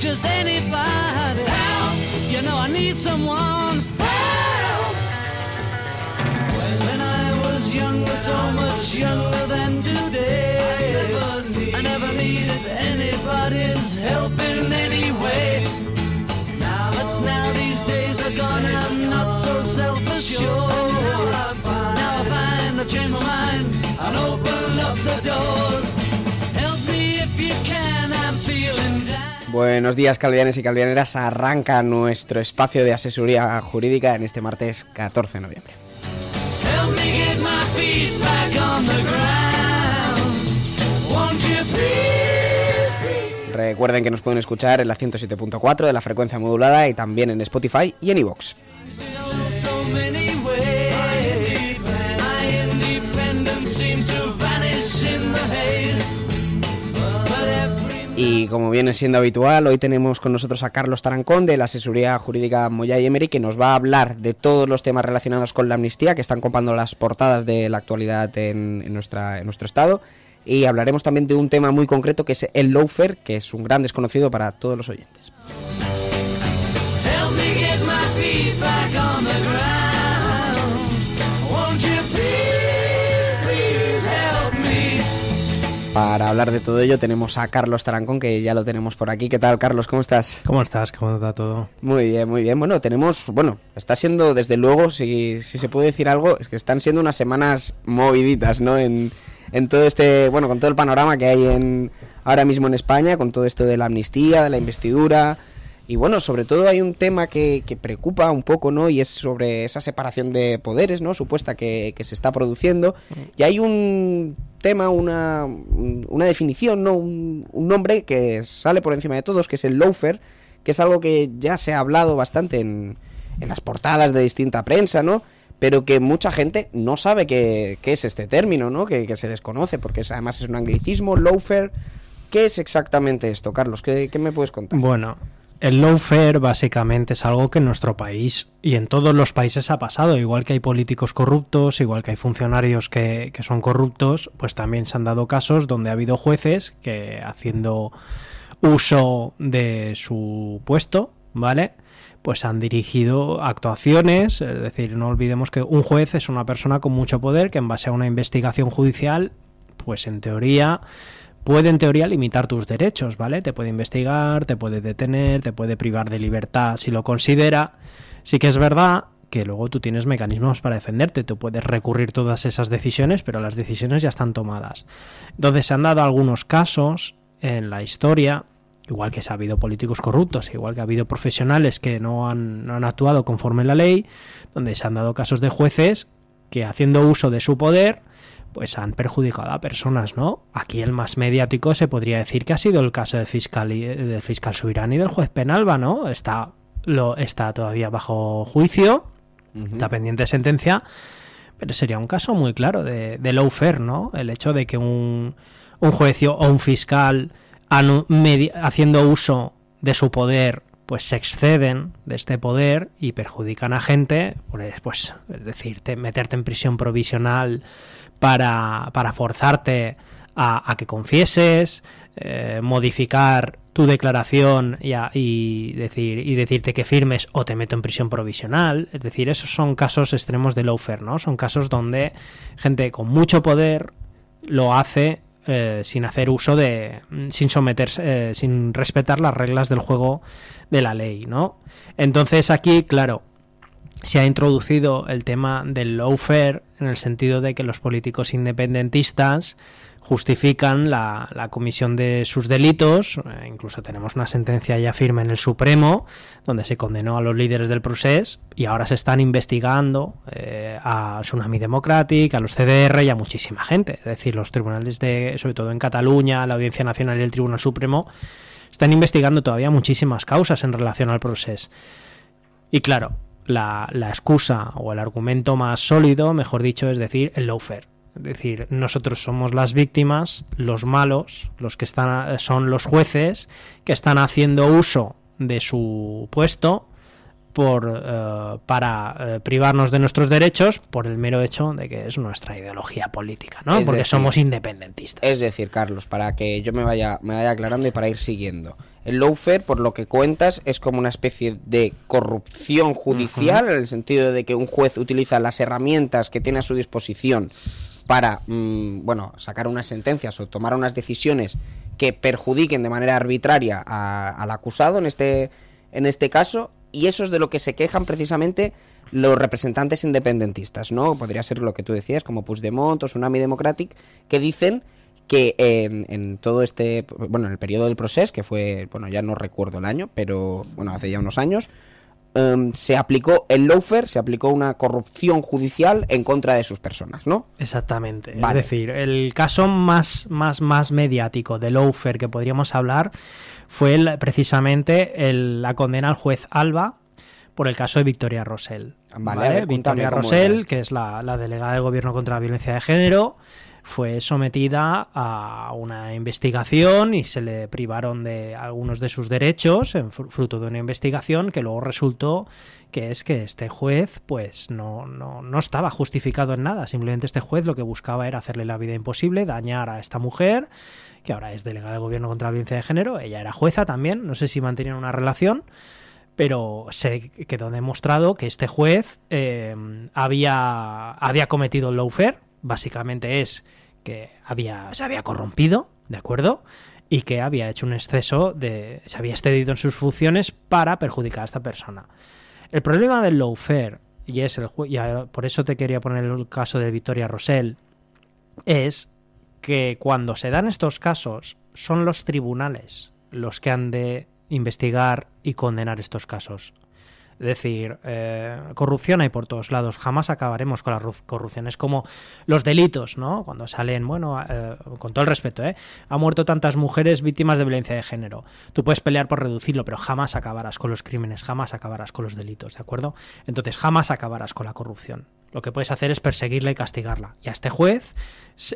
Just anybody. Help, you know I need someone. Help. When I was younger, so much younger than today. I never, needed anybody's help in any way. Buenos días, calvianes y calvianeras. Arranca nuestro espacio de asesoría jurídica en este martes 14 de noviembre. Recuerden que nos pueden escuchar en la 107.4 de la frecuencia modulada y también en Spotify y en iVoox. Y como viene siendo habitual, hoy tenemos con nosotros a Carlos Tarancón de la asesoría jurídica Moya y Emery que nos va a hablar de todos los temas relacionados con la amnistía que están copando las portadas de la actualidad en, en nuestra, en nuestro estado. Y hablaremos también de un tema muy concreto que es el lawfare, que es un gran desconocido para todos los oyentes. Para hablar de todo ello tenemos a Carlos Tarancón, que ya lo tenemos por aquí. ¿Qué tal, Carlos? ¿Cómo estás? ¿Cómo estás? ¿Cómo está todo? Muy bien, muy bien. Bueno, tenemos, bueno, está siendo, desde luego, si, si se puede decir algo, es que están siendo unas semanas moviditas, ¿no? En, en todo este, bueno, con todo el panorama que hay en, ahora mismo en España, con todo esto de la amnistía, de la investidura. Y bueno, sobre todo hay un tema que, que preocupa un poco, ¿no? Y es sobre esa separación de poderes, ¿no? Supuesta que, que se está produciendo. Y hay un tema, una, una definición, ¿no? Un, un nombre que sale por encima de todos, que es el lawfare, que es algo que ya se ha hablado bastante en, en las portadas de distinta prensa, ¿no? Pero que mucha gente no sabe qué, es este término, ¿no? Que, que se desconoce, porque es- además es un anglicismo, lawfare. ¿Qué es exactamente esto, Carlos? ¿Qué, qué me puedes contar? Bueno, el lawfare básicamente es algo que en nuestro país y en todos los países ha pasado. Igual que hay políticos corruptos, igual que hay funcionarios que, que son corruptos, pues también se han dado casos donde ha habido jueces que haciendo uso de su puesto, ¿vale? Pues han dirigido actuaciones, es decir, no olvidemos que un juez es una persona con mucho poder que en base a una investigación judicial, pues en teoría puede en teoría limitar tus derechos, ¿vale? Te puede investigar, te puede detener, te puede privar de libertad si lo considera. Sí que es verdad que luego tú tienes mecanismos para defenderte, tú puedes recurrir todas esas decisiones, pero las decisiones ya están tomadas. Entonces se han dado algunos casos en la historia, igual que se ha habido políticos corruptos, igual que ha habido profesionales que no han, no han actuado conforme la ley, donde se han dado casos de jueces que haciendo uso de su poder pues han perjudicado a personas, ¿no? Aquí el más mediático se podría decir que ha sido el caso del fiscal, y- del fiscal Subirán y del juez Penalba, ¿no? Está, lo, está todavía bajo juicio, está pendiente de sentencia, pero sería un caso muy claro de, de lawfare, ¿no? El hecho de que un, un juez o un fiscal anu- medi- haciendo uso de su poder pues se exceden de este poder y perjudican a gente, pues, pues es decir, te- meterte en prisión provisional para, para forzarte a, que confieses, eh, modificar tu declaración y decir y decirte que firmes o te meto en prisión provisional. Es decir, esos son casos extremos de lawfare, ¿no? Son casos donde gente con mucho poder lo hace eh, sin hacer uso de. sin someterse. eh, sin respetar las reglas del juego de la ley, ¿no? Entonces aquí, claro, se ha introducido el tema del lawfare en el sentido de que los políticos independentistas justifican la, comisión de sus delitos. eh, incluso tenemos una sentencia ya firme en el Supremo, donde se condenó a los líderes del proceso y ahora se están investigando eh, a Tsunami Democratic, a los CDR y a muchísima gente. Es decir, los tribunales de, sobre todo en Cataluña, la Audiencia Nacional y el Tribunal Supremo, están investigando todavía muchísimas causas en relación al proceso. Y claro, la, la excusa o el argumento más sólido, mejor dicho, es decir, el lawfare. Es decir, nosotros somos las víctimas, los malos, los que están son los jueces que están haciendo uso de su puesto por eh, para eh, privarnos de nuestros derechos por el mero hecho de que es nuestra ideología política, ¿no? Es Porque decir, somos independentistas. Es decir, Carlos, para que yo me vaya, me vaya aclarando y para ir siguiendo. El lawfare, por lo que cuentas, es como una especie de corrupción judicial, en el sentido de que un juez utiliza las herramientas que tiene a su disposición para, mm, bueno, sacar unas sentencias o tomar unas decisiones que perjudiquen de manera arbitraria a- al acusado en este, en este caso, y eso es de lo que se quejan precisamente los representantes independentistas, ¿no? Podría ser lo que tú decías, como Puigdemont o Tsunami Democratic, que dicen que en, en todo este, bueno, en el periodo del proceso, que fue, bueno, ya no recuerdo el año, pero bueno, hace ya unos años, em, se aplicó el lawfare, se aplicó una corrupción judicial en contra de sus personas, ¿no? Exactamente. Vale. Es decir, el caso más, más, más mediático de Lawfare que podríamos hablar fue el- precisamente el- la condena al juez Alba por el caso de Victoria Rosell. Vale, Victoria Rosell, que es la, la delegada del gobierno contra la violencia de género, fue sometida a una investigación y se le privaron de algunos de sus derechos en fru- fruto de una investigación que luego resultó que es que este juez pues no, no, no estaba justificado en nada. Simplemente este juez lo que buscaba era hacerle la vida imposible, dañar a esta mujer, que ahora es delegada del gobierno contra la violencia de género. Ella era jueza también, no sé si mantenían una relación pero se quedó demostrado que este juez eh, había, había cometido el lawfare, básicamente es que había, se había corrompido, ¿de acuerdo? Y que había hecho un exceso de. se había excedido en sus funciones para perjudicar a esta persona. El problema del lawfare, y es el y por eso te quería poner el caso de Victoria Rosell, es que cuando se dan estos casos son los tribunales los que han de investigar y condenar estos casos. Es decir, eh, corrupción hay por todos lados. Jamás acabaremos con la ru- corrupción. Es como los delitos, ¿no? Cuando salen, bueno, eh, con todo el respeto, ¿eh? Ha muerto tantas mujeres víctimas de violencia de género. Tú puedes pelear por reducirlo, pero jamás acabarás con los crímenes, jamás acabarás con los delitos, ¿de acuerdo? Entonces, jamás acabarás con la corrupción. Lo que puedes hacer es perseguirla y castigarla. Y a este juez,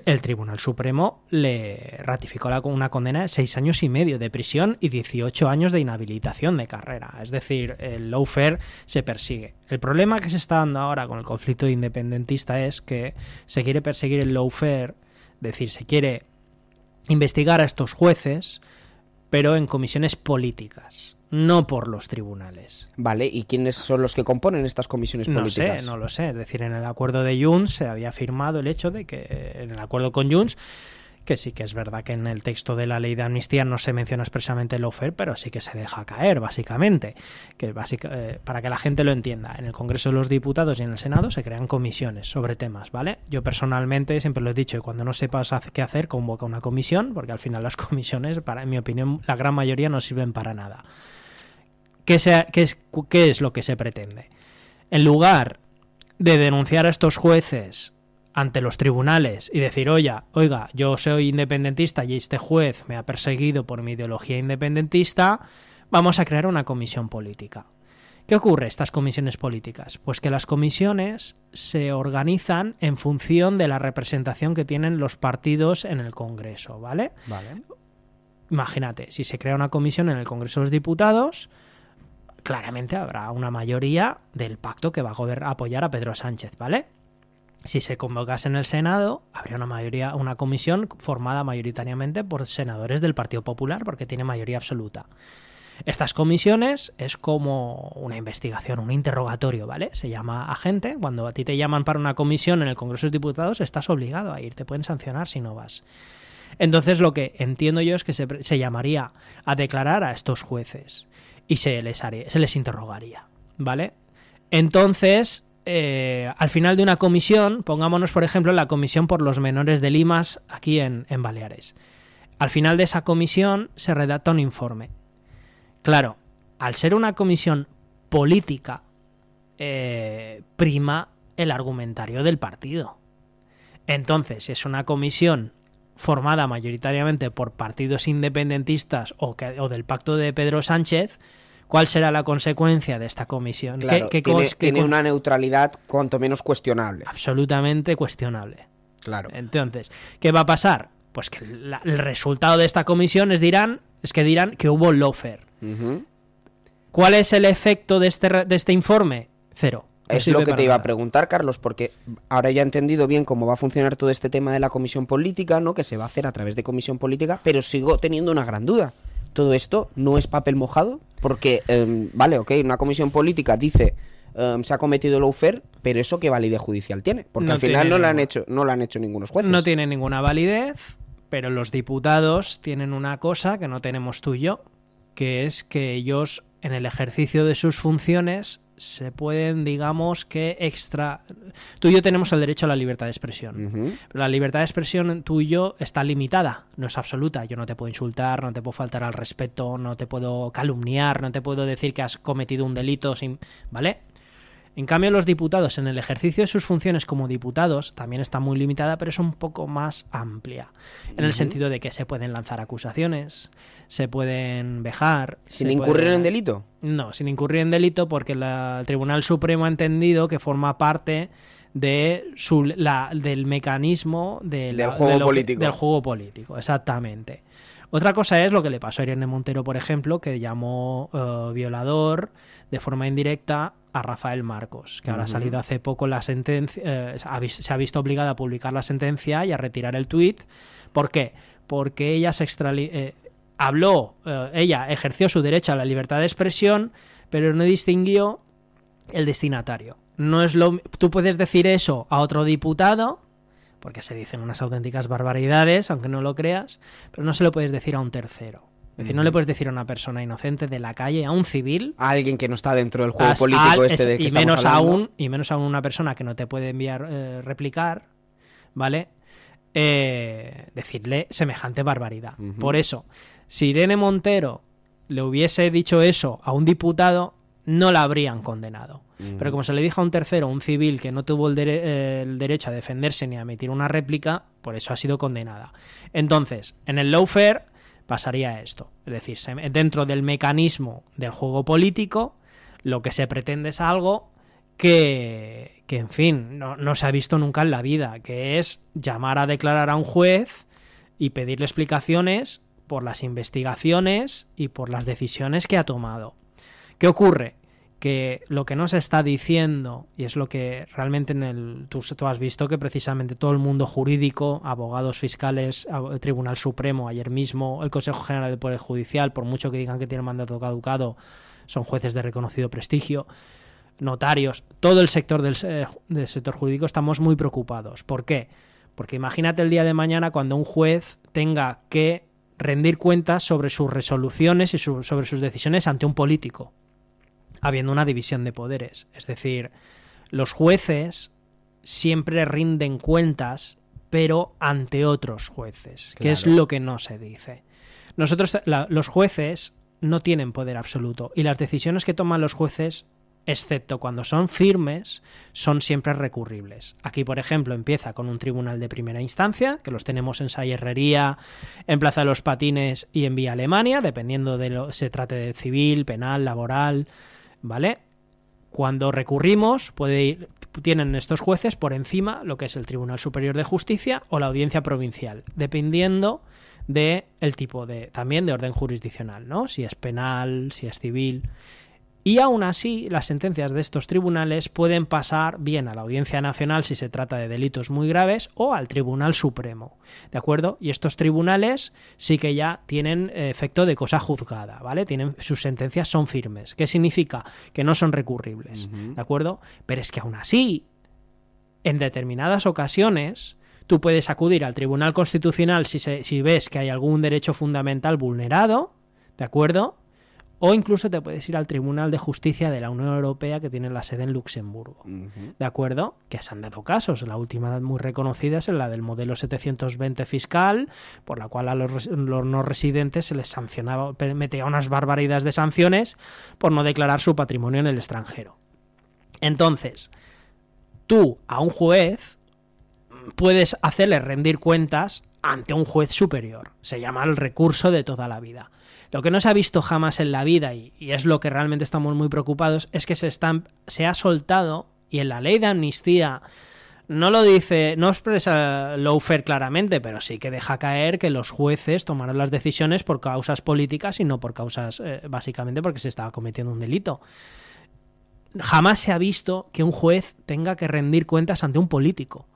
el Tribunal Supremo le ratificó una condena de seis años y medio de prisión y 18 años de inhabilitación de carrera. Es decir, el lawfare se persigue. El problema que se está dando ahora con el conflicto independentista es que se quiere perseguir el lawfare, es decir, se quiere investigar a estos jueces, pero en comisiones políticas, no por los tribunales. Vale, ¿y quiénes son los que componen estas comisiones No políticas? sé, no lo sé. Es decir, en el acuerdo de Junts se había firmado el hecho de que, en el acuerdo con Junts, que sí que es verdad que en el texto de la ley de amnistía no se menciona expresamente el lawfare, pero sí que se deja caer, básicamente. Que básica- eh, para que la gente lo entienda, en el Congreso de los Diputados y en el Senado se crean comisiones sobre temas, ¿vale? Yo personalmente siempre lo he dicho, y cuando no sepas qué hacer, convoca una comisión, porque al final las comisiones, para, en mi opinión, la gran mayoría no sirven para nada. ¿Qué, es, ¿Qué es lo que se pretende? En lugar de denunciar a estos jueces ante los tribunales y decir, oiga, oiga, yo soy independentista y este juez me ha perseguido por mi ideología independentista, vamos a crear una comisión política. ¿Qué ocurre estas comisiones políticas? Pues que las comisiones se organizan en función de la representación que tienen los partidos en el Congreso, ¿vale? Vale. Imagínate, si se crea una comisión en el Congreso de los Diputados, claramente habrá una mayoría del pacto que va a apoyar a Pedro Sánchez, ¿vale? Si se convocase en el Senado, habría una mayoría, una comisión formada mayoritariamente por senadores del Partido Popular, porque tiene mayoría absoluta. Estas comisiones es como una investigación, un interrogatorio, ¿vale? Se llama a gente. Cuando a ti te llaman para una comisión en el Congreso de los Diputados, estás obligado a ir. Te pueden sancionar si no vas. Entonces lo que entiendo yo es que se llamaría a declarar a estos jueces y se les, se les interrogaría, ¿vale? Entonces eh, al final de una comisión, pongámonos por ejemplo la comisión por los menores de Limas aquí en, en Baleares. Al final de esa comisión se redacta un informe. Claro, al ser una comisión política, eh, prima el argumentario del partido. Entonces, es una comisión formada mayoritariamente por partidos independentistas o, que- o del pacto de Pedro Sánchez, ¿cuál será la consecuencia de esta comisión? ¿Qué- Claro, qué tiene, qué una neutralidad cuanto menos cuestionable. Absolutamente cuestionable. Claro. Entonces, ¿qué va a pasar? Pues que la- el resultado de esta comisión es, dirán, es que dirán que hubo. Ujú. ¿Cuál es el efecto de este, de este informe? Cero. Es lo que te iba a preguntar, Carlos, porque ahora ya he entendido bien cómo va a funcionar todo este tema de la comisión política, ¿no? Que se va a hacer a través de comisión política, pero sigo teniendo una gran duda. ¿Todo esto no es papel mojado? Porque, em, vale, ok, una comisión política dice em, se ha cometido lawfare, pero eso qué validez judicial tiene? Porque No al final no lo han hecho, no lo han hecho ningunos jueces. No tiene ninguna validez, pero los diputados tienen una cosa que no tenemos tú y yo, que es que ellos, en el ejercicio de sus funciones, se pueden, digamos, que extra... Tú y yo tenemos el derecho a la libertad de expresión. Pero la libertad de expresión tú y yo está limitada, no es absoluta. Yo no te puedo insultar, no te puedo faltar al respeto, no te puedo calumniar, no te puedo decir que has cometido un delito sin. ¿Vale? En cambio, los diputados, en el ejercicio de sus funciones como diputados, también está muy limitada, pero es un poco más amplia. En el sentido de que se pueden lanzar acusaciones, se pueden vejar. Sin incurrir en delito. no, sin incurrir en delito porque la- el Tribunal Supremo ha entendido que forma parte de su, la- del mecanismo de la- Del juego de lo que- político. del juego político, exactamente. Otra cosa es lo que le pasó a Irene Montero, por ejemplo, que llamó eh, violador de forma indirecta a Rafael Marcos, que ahora ha salido hace poco la sentencia, eh, se ha visto obligada a publicar la sentencia y a retirar el tuit. ¿Por qué? Porque ella se extrali- eh, habló, eh, ella ejerció su derecho a la libertad de expresión, pero no distinguió el destinatario. No es lo, tú puedes decir eso a otro diputado, porque se dicen unas auténticas barbaridades, aunque no lo creas, pero no se lo puedes decir a un tercero. Es decir, no le puedes decir a una persona inocente de la calle, a un civil, A alguien que no está dentro del juego político este es- de que y estamos menos hablando. aún y menos aún una persona que no te puede enviar eh, replicar, ¿vale? Eh, decirle semejante barbaridad. Por eso, si Irene Montero le hubiese dicho eso a un diputado, no la habrían condenado. Pero como se le dijo a un tercero, un civil que no tuvo el, dere- el derecho a defenderse ni a emitir una réplica, por eso ha sido condenada. Entonces, en el lawfare pasaría esto. Es decir, dentro del mecanismo del juego político, lo que se pretende es algo que, que en fin, no, no se ha visto nunca en la vida, que es llamar a declarar a un juez y pedirle explicaciones por las investigaciones y por las decisiones que ha tomado. ¿Qué ocurre? Que lo que nos está diciendo, y es lo que realmente en el. Tú, has visto que precisamente todo el mundo jurídico, abogados fiscales, ab- Tribunal Supremo, ayer mismo, el Consejo General del Poder Judicial, por mucho que digan que tienen mandato caducado, son jueces de reconocido prestigio, notarios, todo el sector del, se- del sector jurídico estamos muy preocupados. ¿Por qué? Porque imagínate el día de mañana cuando un juez tenga que rendir cuentas sobre sus resoluciones y su- sobre sus decisiones ante un político, habiendo una división de poderes. Es decir, los jueces siempre rinden cuentas, pero ante otros jueces, que es lo que no se dice. Nosotros, la- los jueces no tienen poder absoluto y las decisiones que toman los jueces, excepto cuando son firmes, son siempre recurribles. Aquí, por ejemplo, empieza con un tribunal de primera instancia, que los tenemos en Sayerrería, en Plaza de los Patines y en Vía Alemania, dependiendo de lo se trate de civil, penal, laboral, ¿vale? Cuando recurrimos, puede ir- tienen estos jueces por encima lo que es el Tribunal Superior de Justicia o la Audiencia Provincial, dependiendo de el tipo de también de orden jurisdiccional, ¿no? Si es penal, si es civil. Y aún así, las sentencias de estos tribunales pueden pasar bien a la Audiencia Nacional si se trata de delitos muy graves o al Tribunal Supremo. ¿De acuerdo? Y estos tribunales sí que ya tienen eh, efecto de cosa juzgada, ¿vale? Tienen, sus sentencias son firmes. ¿Qué significa? Que no son recurribles. ¿De acuerdo? Pero es que aún así, en determinadas ocasiones, tú puedes acudir al Tribunal Constitucional si, se- si ves que hay algún derecho fundamental vulnerado, ¿de acuerdo? O incluso te puedes ir al Tribunal de Justicia de la Unión Europea que tiene la sede en Luxemburgo. ¿De acuerdo? Que se han dado casos. La última muy reconocida es la del modelo 720 fiscal, por la cual a los, los no residentes se les sancionaba, metía unas barbaridades de sanciones por no declarar su patrimonio en el extranjero. Entonces, tú a un juez puedes hacerle rendir cuentas ante un juez superior. Se llama el recurso de toda la vida. Lo que no se ha visto jamás en la vida, y, es lo que realmente estamos muy preocupados, es que se, se ha soltado, y en la ley de amnistía no lo dice, no expresa Lawfare claramente, pero sí que deja caer que los jueces tomarán las decisiones por causas políticas y no por causas, eh, básicamente, porque se estaba cometiendo un delito jamás se ha visto que un juez tenga que rendir cuentas ante un político.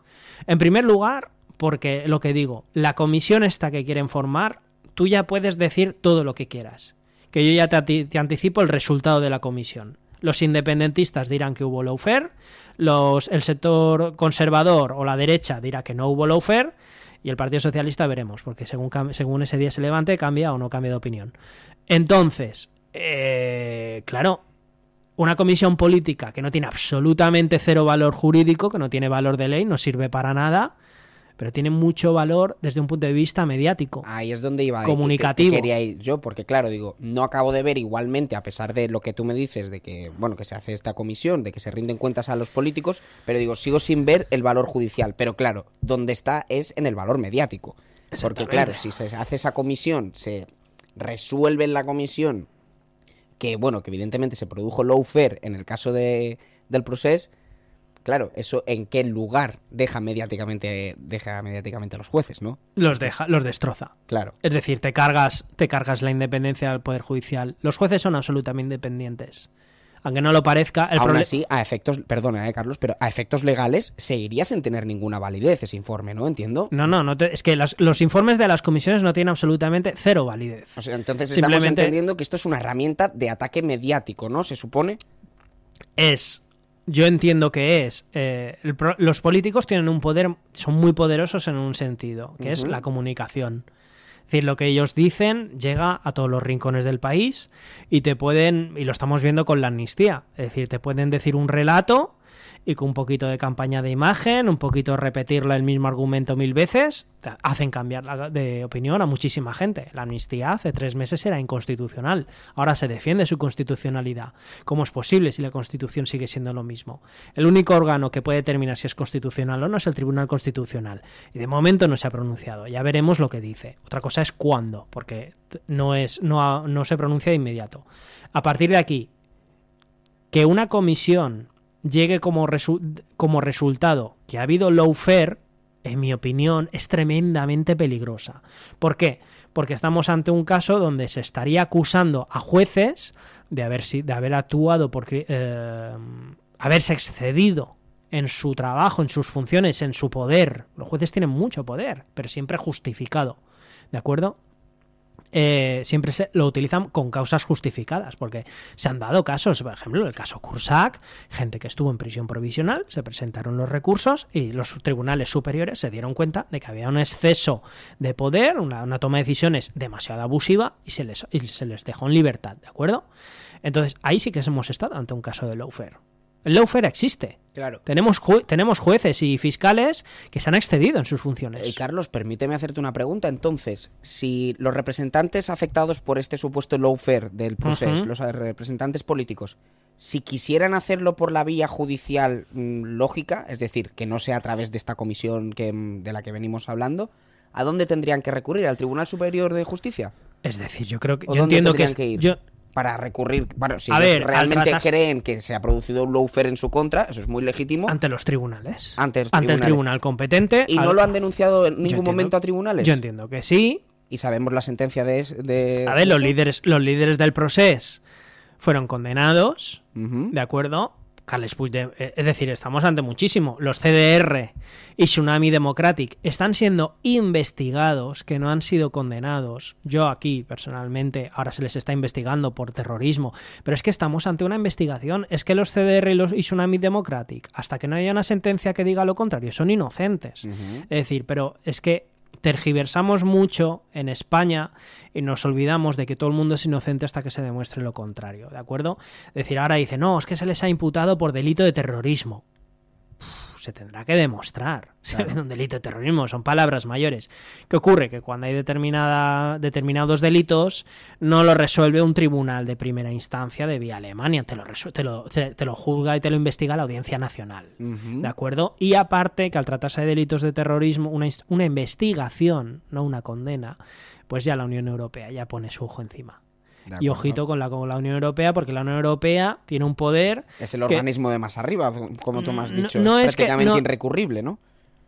En primer lugar, porque lo que digo, la comisión esta que quieren formar, tú ya puedes decir todo lo que quieras. Que yo ya te, anticipo el resultado de la comisión. Los independentistas dirán que hubo lawfare, los, el sector conservador o la derecha dirá que no hubo lawfare, y el Partido Socialista veremos, porque según, según ese día se levante, cambia o no cambia de opinión. Entonces, eh, claro, una comisión política que no tiene absolutamente cero valor jurídico, que no tiene valor de ley, no sirve para nada, pero tiene mucho valor desde un punto de vista mediático. Ahí es donde iba. Comunicativo. que- que quería ir yo, porque claro, digo, no acabo de ver igualmente, a pesar de lo que tú me dices, de que, bueno, que se hace esta comisión, de que se rinden cuentas a los políticos, pero digo, sigo sin ver el valor judicial. Pero claro, donde está es en el valor mediático. Porque claro, si se hace esa comisión, se resuelve en la comisión que, bueno, que evidentemente se produjo lawfare en el caso de, del proceso, claro, eso en qué lugar deja mediáticamente, deja mediáticamente a los jueces, ¿no? Los deja, los destroza. Claro. Es decir, te cargas, te cargas la independencia del Poder Judicial. Los jueces son absolutamente independientes. Aunque no lo parezca, el Aún así, a efectos, perdona, eh, Carlos, pero a efectos legales seguiría sin tener ninguna validez ese informe, ¿no? Entiendo. No, no, no te- es que los informes de las comisiones no tienen absolutamente cero validez. O sea, entonces estamos Simplemente- entendiendo que esto es una herramienta de ataque mediático, ¿no? Se supone. es, yo entiendo que es, eh, el los políticos tienen un poder, son muy poderosos en un sentido, que es la comunicación. Es decir, lo que ellos dicen llega a todos los rincones del país y te pueden, y lo estamos viendo con la amnistía, es decir, te pueden decir un relato y con un poquito de campaña de imagen, un poquito repetirle el mismo argumento mil veces, hacen cambiar de opinión a muchísima gente. La amnistía hace tres meses era inconstitucional, ahora se defiende su constitucionalidad. ¿Cómo es posible si la Constitución sigue siendo lo mismo? El único órgano que puede determinar si es constitucional o no es el Tribunal Constitucional. Y de momento no se ha pronunciado. Ya veremos lo que dice. Otra cosa es cuándo, porque no, es, no, no se pronuncia de inmediato. A partir de aquí, que una comisión llegue como, resu- como resultado que ha habido lawfare, en mi opinión, es tremendamente peligrosa. ¿Por qué? Porque estamos ante un caso donde se estaría acusando a jueces de haber, de haber actuado por eh, haberse excedido en su trabajo, en sus funciones, en su poder. Los jueces tienen mucho poder, pero siempre justificado. ¿De acuerdo? Eh, siempre se lo utilizan con causas justificadas, porque se han dado casos, por ejemplo, el caso Cursac, gente que estuvo en prisión provisional, se presentaron los recursos y los tribunales superiores se dieron cuenta de que había un exceso de poder, una, toma de decisiones demasiado abusiva y se, les, y se les dejó en libertad, ¿de acuerdo? Entonces, ahí sí que hemos estado ante un caso de lawfare. El lawfare existe. Claro. Tenemos, ju- tenemos jueces y fiscales que se han excedido en sus funciones. Y Carlos, permíteme hacerte una pregunta. Entonces, si los representantes afectados por este supuesto lawfare del proceso, los representantes políticos, si quisieran hacerlo por la vía judicial mm, lógica, es decir, que no sea a través de esta comisión que, mm, de la que venimos hablando, ¿a dónde tendrían que recurrir? ¿Al Tribunal Superior de Justicia? Es decir, yo creo que ¿O yo dónde entiendo que ir? yo- Para recurrir, bueno, si A ver, realmente creen que se ha producido un lawfare en su contra, eso es muy legítimo, ante los tribunales. Ante los el tribunal competente. y al- no lo han denunciado en ningún entiendo- momento a tribunales. Yo entiendo que sí. Y sabemos la sentencia de... de A ver, los líderes, los líderes del proceso fueron condenados. ¿de acuerdo? Carles Puigdemont, eh, es decir, estamos ante muchísimo. Los CDR y Tsunami Democratic están siendo investigados, que no han sido condenados. Yo aquí, personalmente, ahora se les está investigando por terrorismo. Pero es que estamos ante una investigación. Es que los CDR y, los, y Tsunami Democratic, hasta que no haya una sentencia que diga lo contrario, son inocentes. Es decir, pero es que tergiversamos mucho en España y nos olvidamos de que todo el mundo es inocente hasta que se demuestre lo contrario, ¿de acuerdo? Es decir, ahora dice, no, es que se les ha imputado por delito de terrorismo se tendrá que demostrar. Claro. Un delito de terrorismo, son palabras mayores. ¿Qué ocurre? Que cuando hay determinada, determinados delitos, no lo resuelve un tribunal de primera instancia de vía Alemania, te lo, te lo, te lo juzga y te lo investiga la Audiencia Nacional. ¿De acuerdo? Y aparte, que al tratarse de delitos de terrorismo, una, una investigación, no una condena, pues ya la Unión Europea ya pone su ojo encima. Y ojito con la, con la Unión Europea, porque la Unión Europea tiene un poder. Es el organismo de más arriba, como tú me has dicho. No, es, prácticamente irrecurrible, ¿no?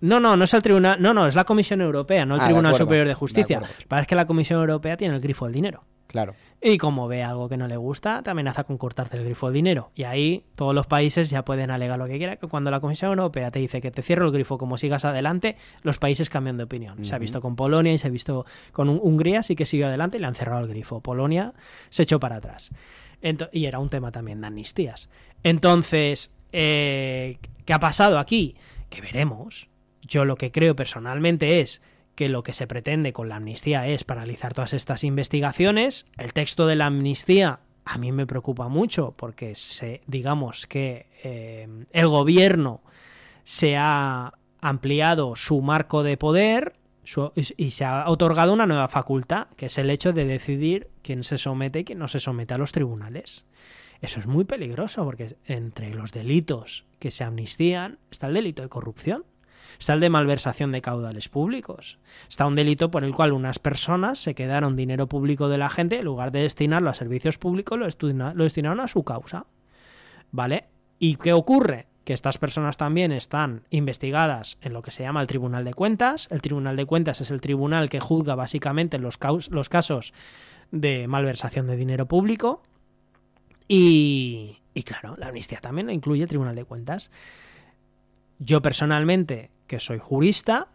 No, no, no es el tribunal, no, no, es la Comisión Europea, no el ah, Tribunal Superior de Justicia. Para es que la Comisión Europea tiene el grifo del dinero. Claro. Y como ve algo que no le gusta, te amenaza con cortarte el grifo del dinero. Y ahí todos los países ya pueden alegar lo que quieran. Que cuando la Comisión Europea te dice que te cierro el grifo como sigas adelante, los países cambian de opinión. Se ha visto con Polonia y se ha visto con Hungría, sí que siguió adelante y le han cerrado el grifo. Polonia se echó para atrás. y era un tema también de amnistías. Entonces, eh, ¿qué ha pasado aquí? Que veremos. Yo lo que creo personalmente es que lo que se pretende con la amnistía es paralizar todas estas investigaciones. El texto de la amnistía a mí me preocupa mucho porque se, digamos que eh, el gobierno se ha ampliado su marco de poder y se ha otorgado una nueva facultad, que es el hecho de decidir quién se somete y quién no se somete a los tribunales. Eso es muy peligroso porque entre los delitos que se amnistían está el delito de corrupción. Está el de malversación de caudales públicos. Está un delito por el cual unas personas se quedaron dinero público de la gente, en lugar de destinarlo a servicios públicos, lo, destinaron a su causa. ¿Vale? ¿Y qué ocurre? que estas personas también están investigadas en lo que se llama el Tribunal de Cuentas. El Tribunal de Cuentas es el tribunal que juzga básicamente los, los casos de malversación de dinero público. Y, y, claro, la amnistía también incluye el Tribunal de Cuentas. Yo personalmente que soy jurista,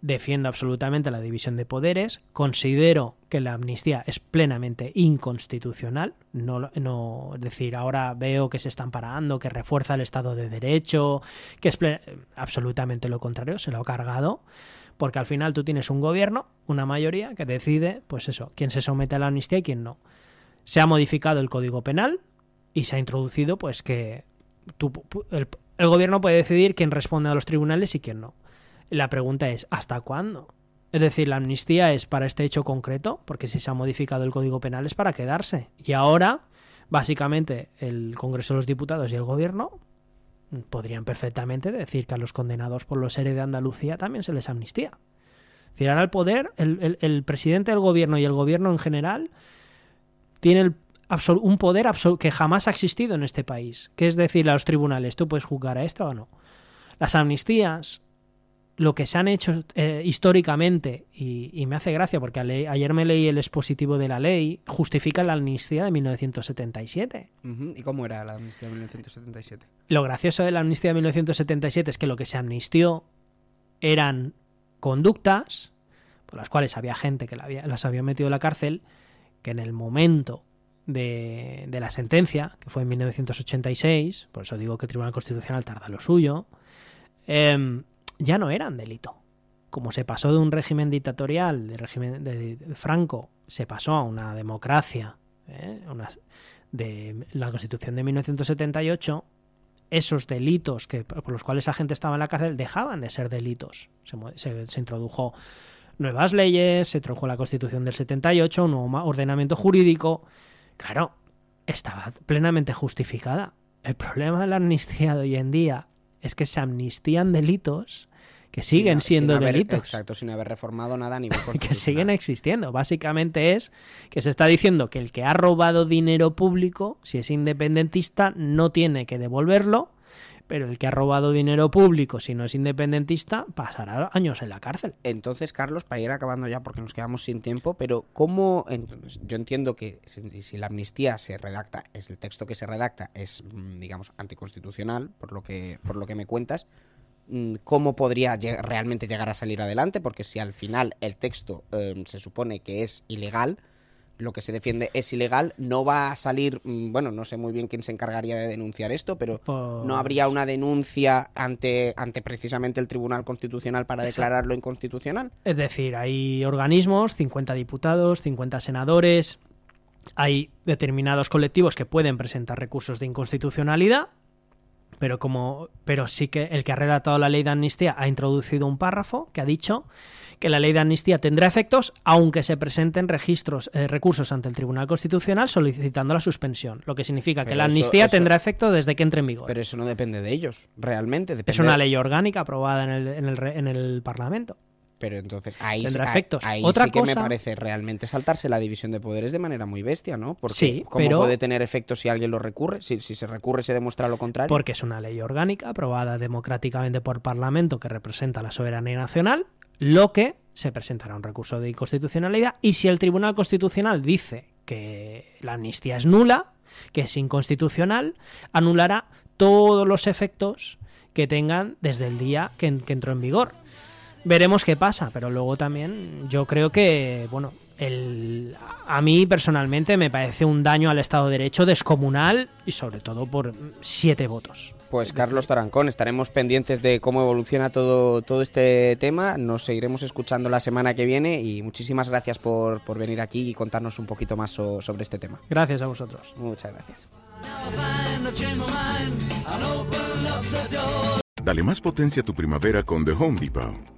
defiendo absolutamente la división de poderes, considero que la amnistía es plenamente inconstitucional, no, no es decir, ahora veo que se están parando, que refuerza el Estado de Derecho, que es absolutamente lo contrario, se lo ha cargado, porque al final tú tienes un gobierno, una mayoría, que decide, pues eso, quién se somete a la amnistía y quién no. Se ha modificado el Código Penal y se ha introducido, pues que tú, el, el gobierno puede decidir quién responde a los tribunales y quién no. La pregunta es, ¿hasta cuándo? Es decir, la amnistía es para este hecho concreto, porque si se ha modificado el Código Penal es para quedarse. Y ahora, básicamente, el Congreso de los Diputados y el Gobierno podrían perfectamente decir que a los condenados por los seres de Andalucía también se les amnistía. Decir, ahora el poder, el, el presidente del Gobierno y el Gobierno en general, tiene el un poder que jamás ha existido en este país, que es decir a los tribunales, tú puedes juzgar a esto o no. Las amnistías, lo que se han hecho eh, históricamente, y, me hace gracia porque ayer me leí el expositivo de la ley, justifica la amnistía de 1977. ¿Y cómo era la amnistía de 1977? Lo gracioso de la amnistía de 1977 es que lo que se amnistió eran conductas por las cuales había gente que las había metido en la cárcel, que en el momento de, la sentencia, que fue en 1986, por eso digo que el Tribunal Constitucional tarda lo suyo, em, ya no eran delito. Como se pasó de un régimen dictatorial, de régimen de, Franco, se pasó a una democracia, ¿eh? de la Constitución de 1978, esos delitos que, por los cuales la gente estaba en la cárcel dejaban de ser delitos. Se, se, introdujo nuevas leyes, se introdujo la Constitución del 78, un nuevo ordenamiento jurídico, Claro, estaba plenamente justificada. El problema de la amnistía de hoy en día es que se amnistían delitos que siguen siendo delitos. Exacto, sin haber reformado nada a nivel Que siguen existiendo. Básicamente es que se está diciendo que el que ha robado dinero público, si es independentista, no tiene que devolverlo pero el que ha robado dinero público, si no es independentista, pasará años en la cárcel. Entonces, Carlos, para ir acabando ya, porque nos quedamos sin tiempo, pero ¿cómo? yo entiendo que si, la amnistía se redacta, es el texto que se redacta es, mm, digamos, anticonstitucional, por lo que, por lo que me cuentas, mm, ¿cómo podría realmente llegar a salir adelante? Porque si al final el texto em, se supone que es ilegal, lo que se defiende es ilegal, no va a salir, mm, bueno, no sé muy bien quién se encargaría de denunciar esto, pero Pues- no habría una denuncia ante, ante precisamente el Tribunal Constitucional para declararlo inconstitucional. Es decir, hay organismos, 50 diputados, 50 senadores, hay determinados colectivos que pueden presentar recursos de inconstitucionalidad, pero como pero sí que el que ha redactado la ley de amnistía ha introducido un párrafo que ha dicho que la ley de amnistía tendrá efectos aunque se presenten registros eh, recursos ante el Tribunal Constitucional solicitando la suspensión, lo que significa que la amnistía eso- tendrá efecto desde que entre en vigor. Pero eso no depende de ellos, realmente. es una ley orgánica aprobada en el, en el, en el Parlamento. Pero entonces ahí, Tendrá sí- efectos. ahí Otra sí que me parece realmente saltarse la división de poderes de manera muy bestia, ¿no? Porque Sí, ¿cómo pero- puede tener efectos si alguien lo recurre? Si, si se recurre se demuestra lo contrario. Porque es una ley orgánica aprobada democráticamente por Parlamento que representa la soberanía nacional, lo que se presentará un recurso de inconstitucionalidad y si el Tribunal Constitucional dice que la amnistía es nula, que es inconstitucional, anulará todos los efectos que tengan desde el día que, entró en vigor. Veremos qué pasa, pero luego también yo creo que, bueno, el, a mí personalmente me parece un daño al Estado de Derecho descomunal y sobre todo por siete votos. Pues Carlos Tarancón, estaremos pendientes de cómo evoluciona todo, todo este tema. Nos seguiremos escuchando la semana que viene y muchísimas gracias por, por venir aquí y contarnos un poquito más so- sobre este tema. Gracias a vosotros. Muchas gracias. Dale más potencia a tu primavera con The Home Depot.